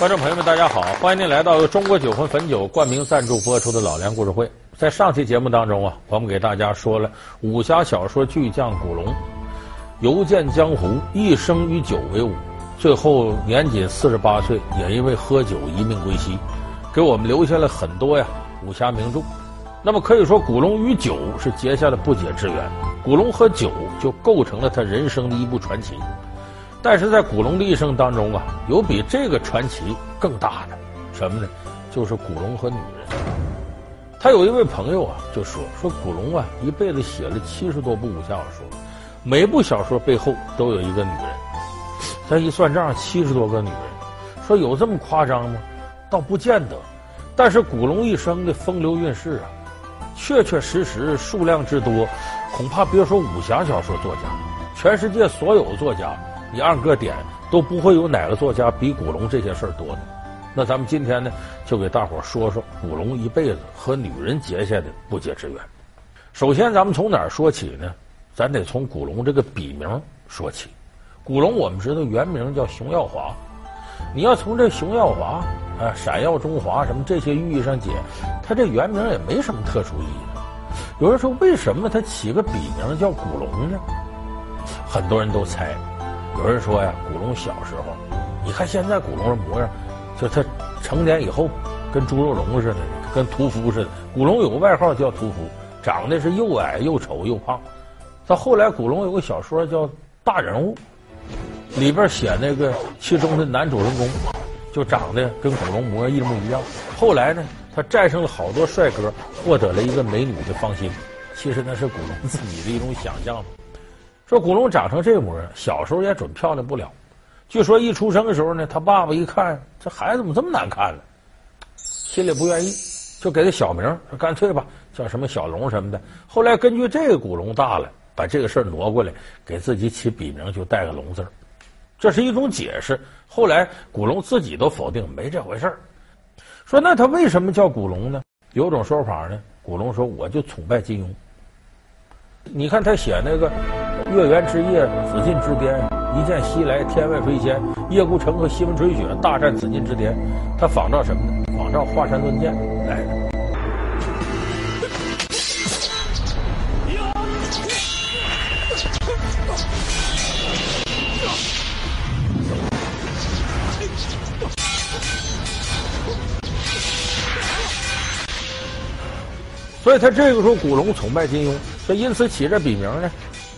观众朋友们，大家好！欢迎您来到由中国酒魂汾酒冠名赞助播出的《老梁故事会》。在上期节目当中啊，我们给大家说了武侠小说巨匠古龙，游剑江湖，一生与酒为伍，最后年仅四十八岁，也因为喝酒一命归西，给我们留下了很多呀武侠名著。那么可以说，古龙与酒是结下了不解之缘，古龙和酒就构成了他人生的一部传奇。但是在古龙的一生当中啊，有比这个传奇更大的什么呢？就是古龙和女人。他有一位朋友啊，就说说古龙啊，一辈子写了七十多部武侠小说，每部小说背后都有一个女人。他一算账，七十多个女人，说有这么夸张吗？倒不见得。但是古龙一生的风流韵事啊，确确实实数量之多，恐怕别说武侠小说作家，全世界所有作家。你按个点都不会有哪个作家比古龙这些事儿多的。那咱们今天呢，就给大伙说说古龙一辈子和女人结下的不解之缘。首先，咱们从哪儿说起呢？咱得从古龙这个笔名说起。古龙，我们知道原名叫熊耀华。你要从这熊耀华啊、闪耀中华什么这些寓意上解，他这原名也没什么特殊意义。有人说，为什么他起个笔名叫古龙呢？很多人都猜。有人说呀，古龙小时候，你看现在古龙的模样，就他成年以后跟猪肉龙似的，跟屠夫似的。古龙有个外号叫屠夫，长得是又矮又丑又胖。到后来，古龙有个小说叫《大人物》，里边写那个其中的男主人公，就长得跟古龙模样一模一样。后来呢，他战胜了好多帅哥，获得了一个美女的芳心。其实那是古龙自己的一种想象。说古龙长成这模样，小时候也准漂亮不了。据说一出生的时候呢，他爸爸一看这孩子怎么这么难看呢，心里不愿意，就给他小名，说干脆吧，叫什么小龙什么的。后来根据这个古龙大了，把这个事儿挪过来，给自己起笔名就带个龙字儿，这是一种解释。后来古龙自己都否定没这回事儿，说那他为什么叫古龙呢？有种说法呢，古龙说我就崇拜金庸。你看他写那个。月圆之夜，紫禁之巅，一剑西来，天外飞仙。叶孤城和西门吹雪大战紫禁之巅，他仿照什么呢？仿照华山论剑来。所以他这个时候古龙崇拜金庸，所以因此起这笔名呢。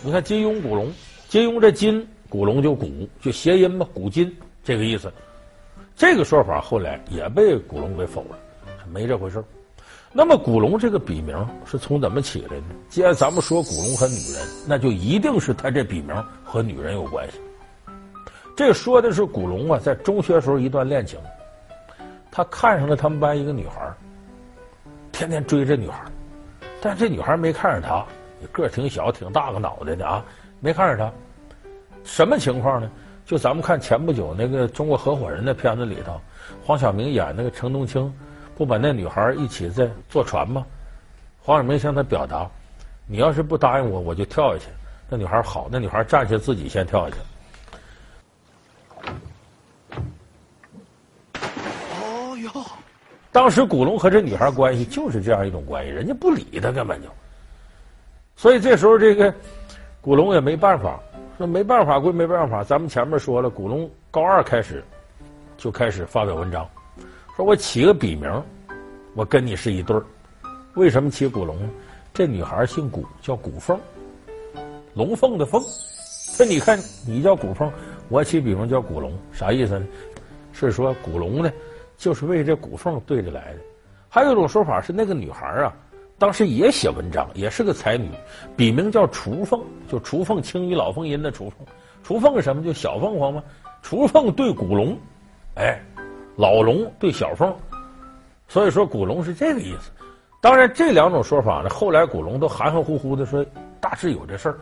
你看金庸、古龙，金庸这金，古龙就古，就谐音嘛，古今这个意思。这个说法后来也被古龙给否了，没这回事。那么古龙这个笔名是从怎么起来的？既然咱们说古龙和女人，那就一定是他这笔名和女人有关系。这说的是古龙啊，在中学时候一段恋情，他看上了他们班一个女孩，天天追这女孩，但这女孩没看上他。个儿挺小，挺大个脑袋的啊，没看着他。什么情况呢？就咱们看前不久那个《中国合伙人》的片子里头，黄晓明演那个程东青，不把那女孩一起在坐船吗？黄晓明向他表达：“你要是不答应我，我就跳下去。”那女孩好，那女孩站起来自己先跳下去。哦哟，当时古龙和这女孩关系就是这样一种关系，人家不理他，根本就。所以这时候，这个古龙也没办法，说没办法归没办法。咱们前面说了，古龙高二开始就开始发表文章，说我起个笔名，我跟你是一对儿。为什么起古龙呢？这女孩姓古，叫古凤，龙凤的凤。这你看，你叫古凤，我起笔名叫古龙，啥意思呢？是说古龙呢，就是为这古凤对着来的。还有一种说法是，那个女孩啊。当时也写文章，也是个才女，笔名叫雏凤，就雏凤青衣老凤音的雏凤。雏凤什么？就小凤凰吗？雏凤对古龙，哎，老龙对小凤，所以说古龙是这个意思。当然，这两种说法呢，后来古龙都含含糊糊的说大致有这事儿。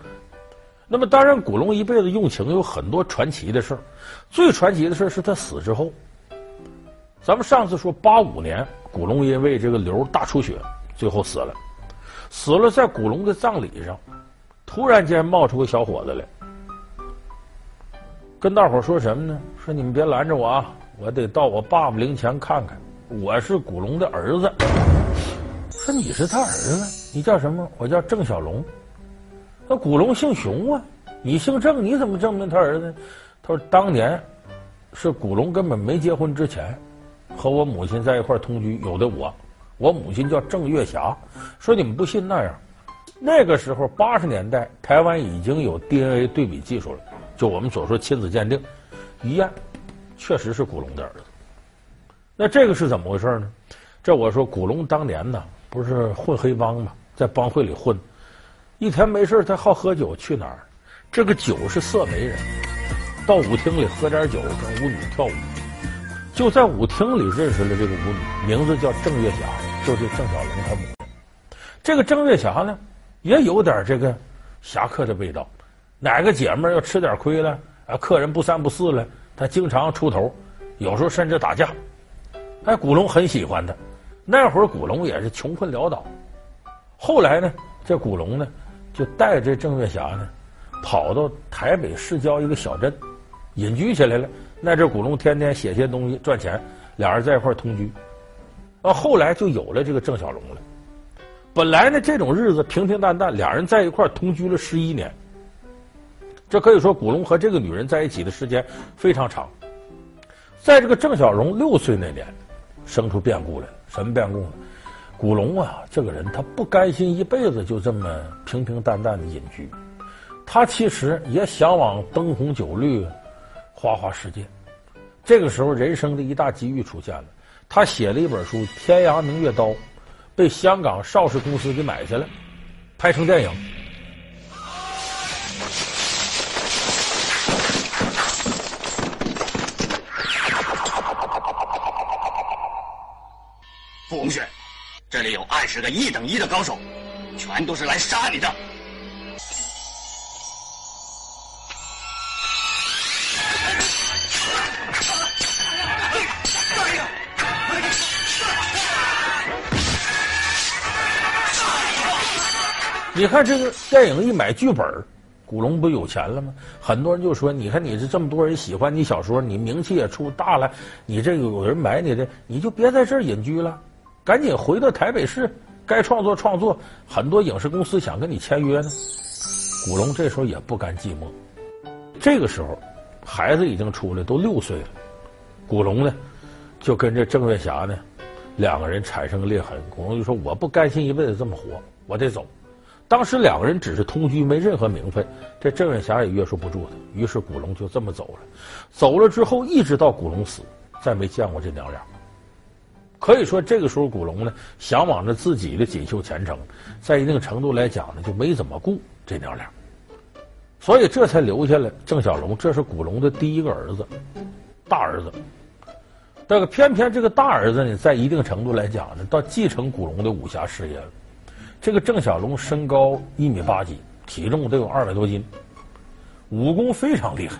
那么，当然，古龙一辈子用情有很多传奇的事儿，最传奇的事是他死之后。咱们上次说八五年，古龙因为这个瘤大出血。最后死了，死了，在古龙的葬礼上，突然间冒出个小伙子来，跟大伙说什么呢？说你们别拦着我啊！我得到我爸爸灵前看看。我是古龙的儿子。说你是他儿子，你叫什么？我叫郑小龙。那古龙姓熊啊，你姓郑，你怎么证明他儿子？他说当年是古龙根本没结婚之前，和我母亲在一块同居，有的我。我母亲叫郑月霞。说你们不信那样，那个时候八十年代，台湾已经有 DNA 对比技术了，就我们所说亲子鉴定，一验确实是古龙的儿子。那这个是怎么回事呢？这我说古龙当年呢，不是混黑帮嘛，在帮会里混，一天没事他好喝酒，去哪儿？这个酒是色媒人，到舞厅里喝点酒，跟舞女跳舞。就在舞厅里认识了这个舞女，名字叫郑月霞，就是郑小龙他母。这个郑月霞呢，也有点这个侠客的味道。哪个姐们要吃点亏了，啊，客人不三不四了，她经常出头，有时候甚至打架。哎，古龙很喜欢她。那会儿古龙也是穷困潦倒。后来呢，这古龙呢，就带着郑月霞呢，跑到台北市郊一个小镇，隐居起来了。那阵古龙天天写些东西赚钱，俩人在一块儿同居。啊，后来就有了这个郑小龙了。本来呢，这种日子平平淡淡，俩人在一块同居了十一年。这可以说，古龙和这个女人在一起的时间非常长。在这个郑小龙六岁那年，生出变故来了。什么变故呢？古龙啊，这个人他不甘心一辈子就这么平平淡淡的隐居，他其实也想往灯红酒绿。花花世界，这个时候人生的一大机遇出现了。他写了一本书《天涯明月刀》，被香港邵氏公司给买下来，拍成电影。傅红雪，这里有二十个一等一的高手，全都是来杀你的。你看这个电影一买剧本，古龙不有钱了吗？很多人就说：“你看你这这么多人喜欢你小说，你名气也出大了，你这有人买你的，你就别在这儿隐居了，赶紧回到台北市，该创作创作。很多影视公司想跟你签约呢。”古龙这时候也不甘寂寞，这个时候孩子已经出来，都六岁了。古龙呢，就跟这郑月霞呢两个人产生了裂痕。古龙就说：“我不甘心一辈子这么活，我得走。”当时两个人只是同居，没任何名分，这郑月霞也约束不住他，于是古龙就这么走了。走了之后，一直到古龙死，再没见过这娘俩。可以说，这个时候古龙呢，向往着自己的锦绣前程，在一定程度来讲呢，就没怎么顾这娘俩，所以这才留下了郑小龙。这是古龙的第一个儿子，大儿子。但是偏偏这个大儿子呢，在一定程度来讲呢，到继承古龙的武侠事业了。这个郑小龙身高一米八几，体重得有二百多斤，武功非常厉害，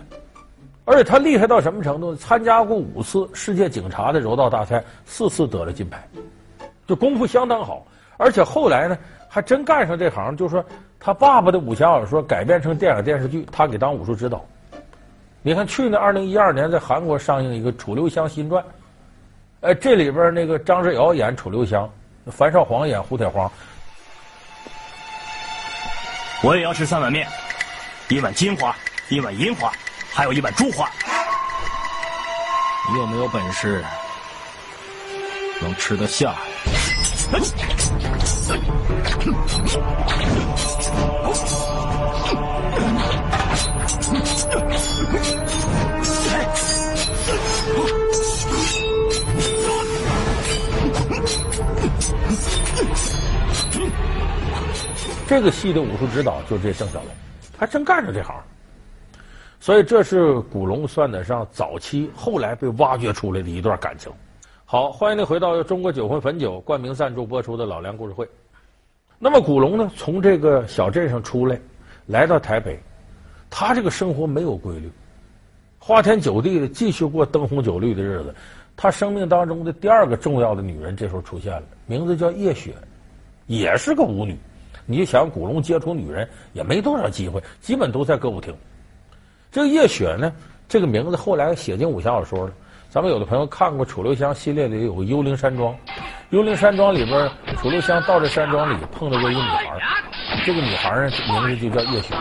而且他厉害到什么程度？参加过五次世界警察的柔道大赛，四次得了金牌，就功夫相当好。而且后来呢，还真干上这行，就是说他爸爸的武侠小说改编成电影电视剧，他给当武术指导。你看去年二零一二年在韩国上映一个《楚留香新传》，呃，这里边那个张志尧演楚留香，樊少皇演胡铁黄。我也要吃三碗面，一碗金花，一碗银花，还有一碗珠花。你有没有本事能吃得下？这个戏的武术指导就是这郑小龙，还真干上这行，所以这是古龙算得上早期，后来被挖掘出来的一段感情。好，欢迎您回到中国酒魂汾酒冠名赞助播出的《老梁故事会》。那么古龙呢，从这个小镇上出来，来到台北，他这个生活没有规律，花天酒地的继续过灯红酒绿的日子。他生命当中的第二个重要的女人这时候出现了，名字叫叶雪，也是个舞女。你就想古龙接触女人也没多少机会，基本都在歌舞厅。这个叶雪呢，这个名字后来写进武侠小说了，咱们有的朋友看过《楚留香》系列里有个《幽灵山庄》，《幽灵山庄》里边，楚留香到这山庄里碰到过一个女孩，这个女孩呢名字就叫叶雪。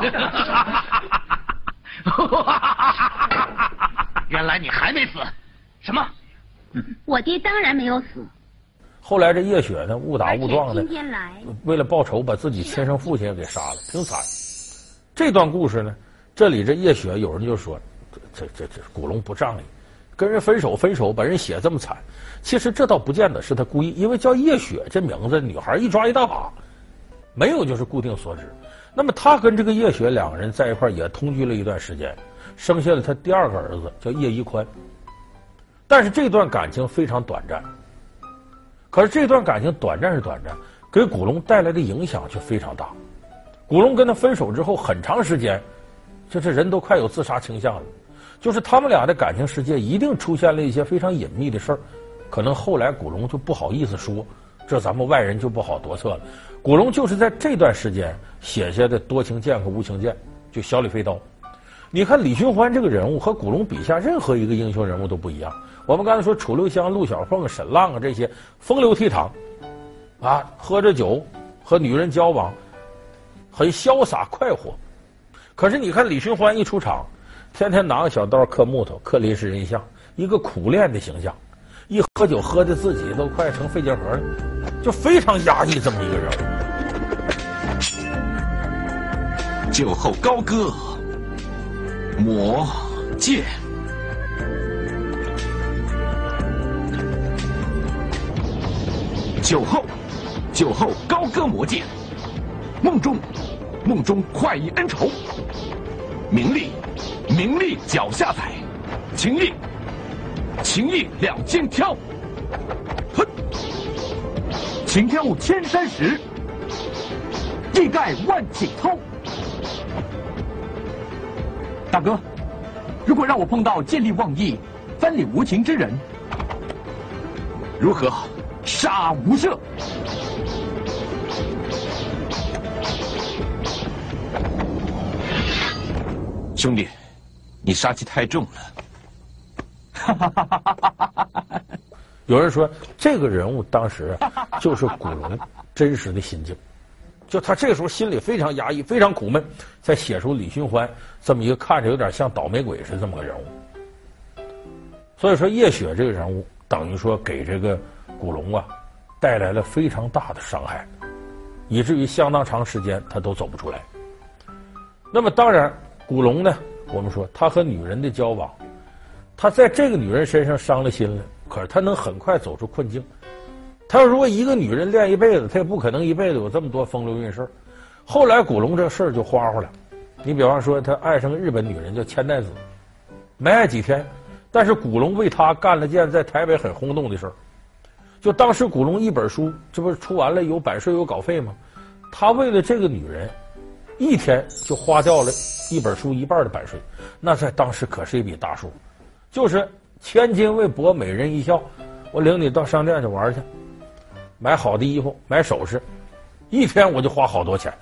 原来你还没死？什么？我爹当然没有死。后来这叶雪呢，误打误撞的，今天来为了报仇，把自己亲生父亲也给杀了，挺惨。这段故事呢，这里这叶雪有人就说，这这这古龙不仗义，跟人分手分手，把人写这么惨。其实这倒不见得是他故意，因为叫叶雪这名字，女孩一抓一大把，没有就是固定所指。那么他跟这个叶雪两个人在一块也同居了一段时间，生下了他第二个儿子叫叶一宽。但是这段感情非常短暂。可是这段感情短暂是短暂，给古龙带来的影响却非常大。古龙跟他分手之后很长时间，就是人都快有自杀倾向了。就是他们俩的感情世界一定出现了一些非常隐秘的事儿，可能后来古龙就不好意思说，这咱们外人就不好夺测了。古龙就是在这段时间写下的多情剑和无情剑，就小李飞刀。你看李寻欢这个人物和古龙笔下任何一个英雄人物都不一样。我们刚才说楚留香、陆小凤、沈浪啊这些风流倜傥，啊，喝着酒和女人交往，很潇洒快活。可是你看李寻欢一出场，天天拿个小刀刻木头、刻临时人像，一个苦练的形象。一喝酒喝的自己都快成肺结核了，就非常压抑这么一个人物。酒后高歌，魔剑。酒后，酒后高歌魔剑，梦中，梦中快意恩仇，名利，名利脚下踩，情义，情义两肩挑，哼，情挑千山石，义盖万顷涛。大哥，如果让我碰到见利忘义、翻脸无情之人，如何？杀无赦，兄弟，你杀气太重了。有人说，这个人物当时就是古龙真实的心境，就他这个时候心里非常压抑，非常苦闷，才写出李寻欢这么一个看着有点像倒霉鬼似的这么个人物。所以说，叶雪这个人物等于说给这个。古龙啊，带来了非常大的伤害，以至于相当长时间他都走不出来。那么当然，古龙呢，我们说他和女人的交往，他在这个女人身上伤了心了，可是他能很快走出困境。他如果一个女人练一辈子，他也不可能一辈子有这么多风流韵事。后来古龙这事儿就花花了。你比方说，他爱上个日本女人叫千代子，没爱几天，但是古龙为他干了件在台北很轰动的事儿。就当时古龙一本书，这不是出完了有版税有稿费吗？他为了这个女人，一天就花掉了一本书一半的版税，那在当时可是一笔大数。就是千金为博美人一笑，我领你到商店去玩去，买好的衣服，买首饰，一天我就花好多钱。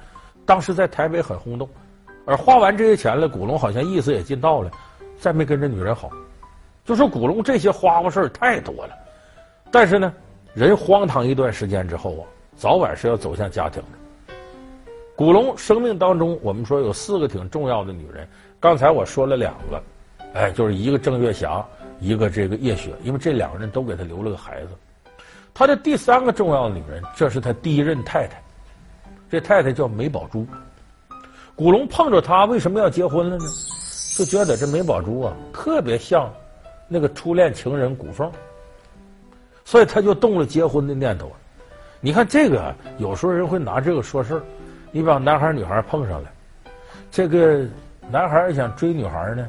当时在台北很轰动，而花完这些钱了，古龙好像意思也尽到了，再没跟这女人好。就说古龙这些花花事儿太多了，但是呢。人荒唐一段时间之后啊，早晚是要走向家庭的。古龙生命当中，我们说有四个挺重要的女人，刚才我说了两个，哎，就是一个郑月霞，一个这个叶雪，因为这两个人都给他留了个孩子。他的第三个重要的女人，这是他第一任太太，这太太叫梅宝珠。古龙碰着她，为什么要结婚了呢？就觉得这梅宝珠啊，特别像那个初恋情人古凤。所以他就动了结婚的念头。你看这个，有时候人会拿这个说事儿。你把男孩女孩碰上了，这个男孩想追女孩呢，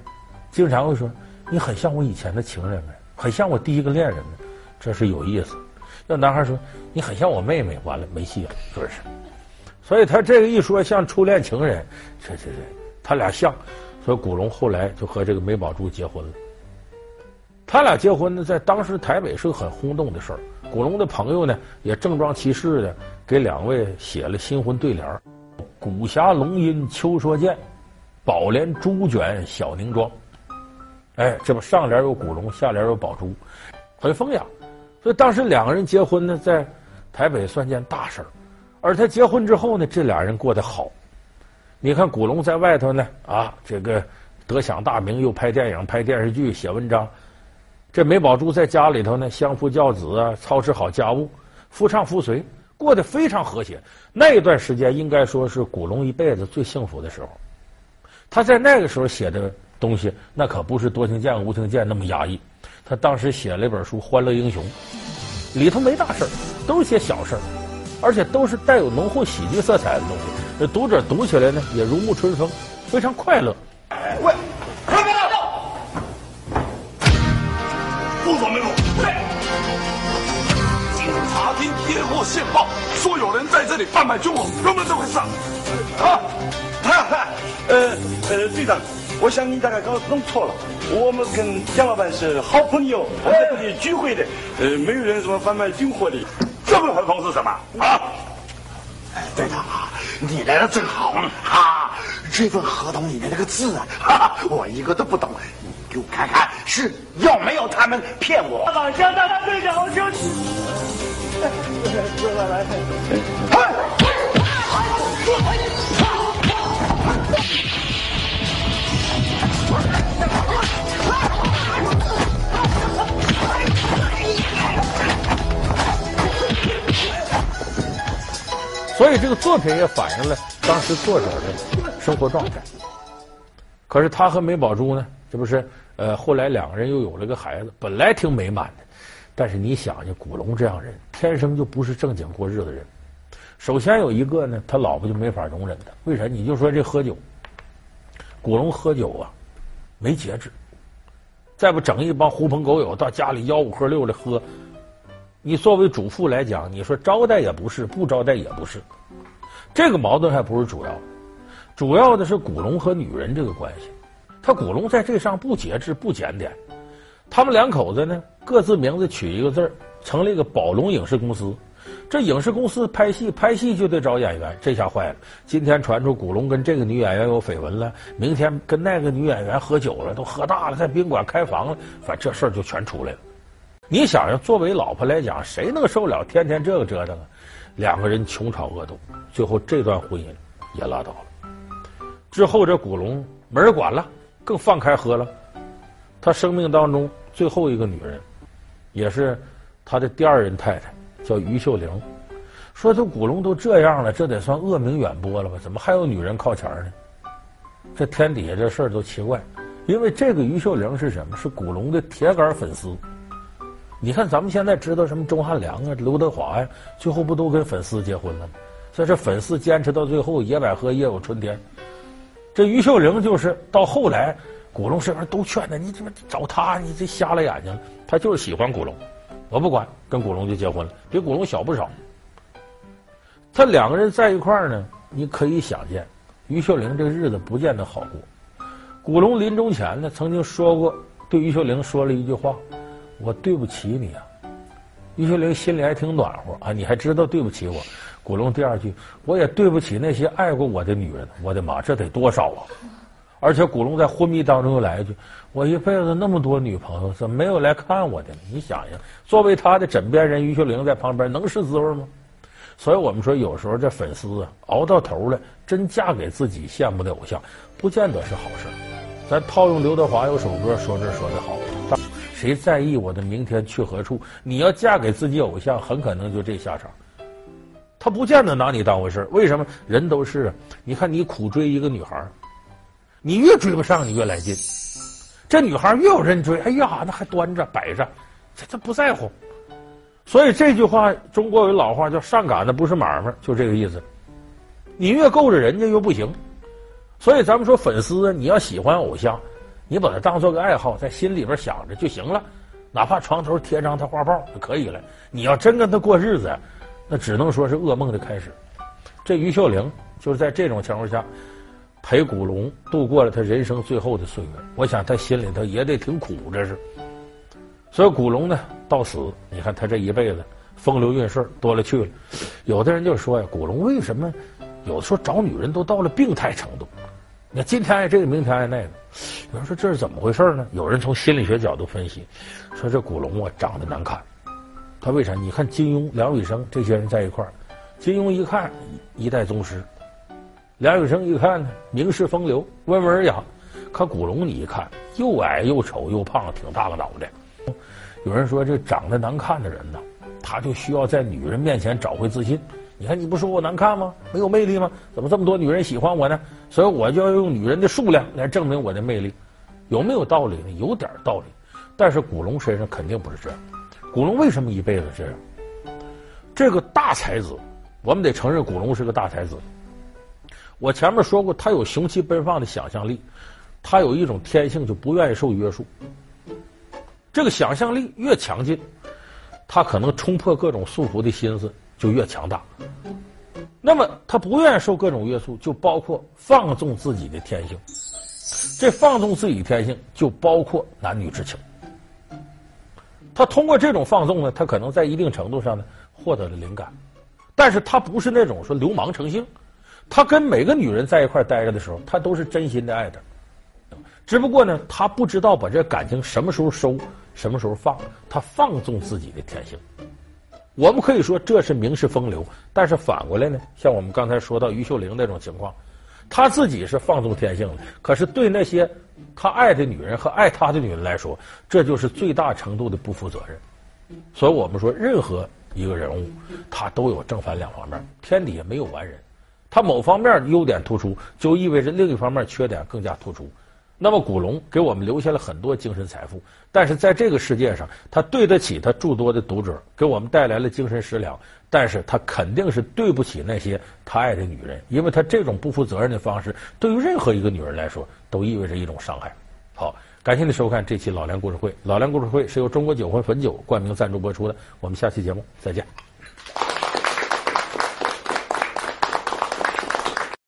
经常会说：“你很像我以前的情人们，很像我第一个恋人呢。”这是有意思。那男孩说：“你很像我妹妹。”完了没戏了，是不是？所以他这个一说像初恋情人，这这这，他俩像。所以古龙后来就和这个梅宝珠结婚了。他俩结婚呢，在当时台北是个很轰动的事儿。古龙的朋友呢，也正装其事的给两位写了新婚对联儿：“古峡龙吟秋说剑，宝莲珠卷小凝妆。”哎，这不上联有古龙，下联有宝珠，很风雅。所以当时两个人结婚呢，在台北算件大事儿。而他结婚之后呢，这俩人过得好。你看古龙在外头呢，啊，这个得享大名，又拍电影、拍电视剧、写文章。这梅宝珠在家里头呢，相夫教子啊，操持好家务，夫唱妇随，过得非常和谐。那一段时间应该说是古龙一辈子最幸福的时候。他在那个时候写的东西，那可不是多情剑、无情剑那么压抑。他当时写了一本书《欢乐英雄》，里头没大事儿，都是些小事儿，而且都是带有浓厚喜剧色彩的东西。读者读起来呢，也如沐春风，非常快乐。喂。副总没有。对。警察厅接获线报，说有人在这里贩卖军火，有没有这回事？啊，哈 哈，呃呃，队长，我想你大概搞弄错了，我们跟蒋老板是好朋友，我们在这里聚会的，呃，没有人什么贩卖军火的，这份合同是什么？啊？哎，队长啊，你来的正好，啊，这份合同里面那个字啊，哈，我一个都不懂。给我看看是有没有他们骗我？老乡，大家队长，我就去。来来来，所以这个作品也反映了当时作者的生活状态。可是他和梅宝珠呢？这不是呃，后来两个人又有了个孩子，本来挺美满的，但是你想想，古龙这样人天生就不是正经过日子人。首先有一个呢，他老婆就没法容忍他，为啥？你就说这喝酒，古龙喝酒啊，没节制，再不整一帮狐朋狗友到家里吆五喝六的喝，你作为主妇来讲，你说招待也不是，不招待也不是，这个矛盾还不是主要，主要的是古龙和女人这个关系。他古龙在这上不节制不检点，他们两口子呢，各自名字取一个字，成立一个宝龙影视公司。这影视公司拍戏拍戏就得找演员，这下坏了。今天传出古龙跟这个女演员有绯闻了，明天跟那个女演员喝酒了，都喝大了，在宾馆开房了，反正这事儿就全出来了。你想想，作为老婆来讲，谁能受了天天这个折腾啊？两个人穷吵恶斗，最后这段婚姻也拉倒了。之后这古龙没人管了。更放开喝了，他生命当中最后一个女人，也是他的第二任太太，叫于秀玲。说这古龙都这样了，这得算恶名远播了吧？怎么还有女人靠前呢？这天底下这事儿都奇怪。因为这个于秀玲是什么？是古龙的铁杆粉丝。你看咱们现在知道什么钟汉良啊、刘德华呀，最后不都跟粉丝结婚了吗？所以这粉丝坚持到最后，野百合也有春天。这于秀玲就是到后来，古龙身边都劝他，你怎么找他？你这瞎了眼睛了。他就是喜欢古龙，我不管，跟古龙就结婚了，比古龙小不少。他两个人在一块儿呢，你可以想见，于秀玲这日子不见得好过。古龙临终前呢，曾经说过，对于秀玲说了一句话：“我对不起你啊。”于秀玲心里还挺暖和啊，你还知道对不起我。古龙第二句，我也对不起那些爱过我的女人。我的妈，这得多少啊！而且古龙在昏迷当中又来一句：“我一辈子那么多女朋友，怎么没有来看我的？”你想想，作为他的枕边人，于秀玲在旁边能是滋味吗？所以我们说，有时候这粉丝啊，熬到头了，真嫁给自己羡慕的偶像，不见得是好事。咱套用刘德华有首歌说这说的好：“谁在意我的明天去何处？”你要嫁给自己偶像，很可能就这下场。他不见得拿你当回事，为什么？人都是，你看你苦追一个女孩，你越追不上，你越来劲。这女孩越有人追，哎呀，那还端着摆着，这这不在乎。所以这句话，中国有老话叫“上赶的不是买卖”，就这个意思。你越够着人家越不行。所以咱们说粉丝，你要喜欢偶像，你把它当做个爱好，在心里边想着就行了，哪怕床头贴张他画报就可以了。你要真跟他过日子。那只能说是噩梦的开始。这于秀玲就是在这种情况下陪古龙度过了他人生最后的岁月。我想他心里头也得挺苦，这是。所以古龙呢，到死，你看他这一辈子风流韵事多了去了。有的人就说呀，古龙为什么有的时候找女人都到了病态程度？你看今天爱这个，明天爱那个。有人说这是怎么回事呢？有人从心理学角度分析，说这古龙啊长得难看。他为啥？你看金庸、梁羽生这些人在一块儿，金庸一看一代宗师，梁羽生一看呢名士风流、温文尔雅。可古龙你一看又矮又丑又胖，挺大个脑袋。有人说这长得难看的人呢，他就需要在女人面前找回自信。你看你不说我难看吗？没有魅力吗？怎么这么多女人喜欢我呢？所以我就要用女人的数量来证明我的魅力，有没有道理呢？有点道理。但是古龙身上肯定不是这样。古龙为什么一辈子这样？这个大才子，我们得承认古龙是个大才子。我前面说过，他有雄奇奔放的想象力，他有一种天性就不愿意受约束。这个想象力越强劲，他可能冲破各种束缚的心思就越强大。那么他不愿意受各种约束，就包括放纵自己的天性。这放纵自己天性，就包括男女之情。他通过这种放纵呢，他可能在一定程度上呢获得了灵感，但是他不是那种说流氓成性。他跟每个女人在一块待着的时候，他都是真心的爱她。只不过呢，他不知道把这感情什么时候收，什么时候放，他放纵自己的天性。我们可以说这是名士风流，但是反过来呢，像我们刚才说到于秀玲那种情况，他自己是放纵天性的，可是对那些他爱的女人和爱他的女人来说，这就是最大程度的不负责任。所以我们说，任何一个人物，他都有正反两方面，天底下没有完人，他某方面优点突出，就意味着另一方面缺点更加突出。那么古龙给我们留下了很多精神财富，但是在这个世界上，他对得起他诸多的读者，给我们带来了精神食粮，但是他肯定是对不起那些他爱的女人，因为他这种不负责任的方式，对于任何一个女人来说，都意味着一种伤害。好，感谢您收看这期老梁故事会，老梁故事会是由中国酒魂汾酒冠名赞助播出的，我们下期节目再见。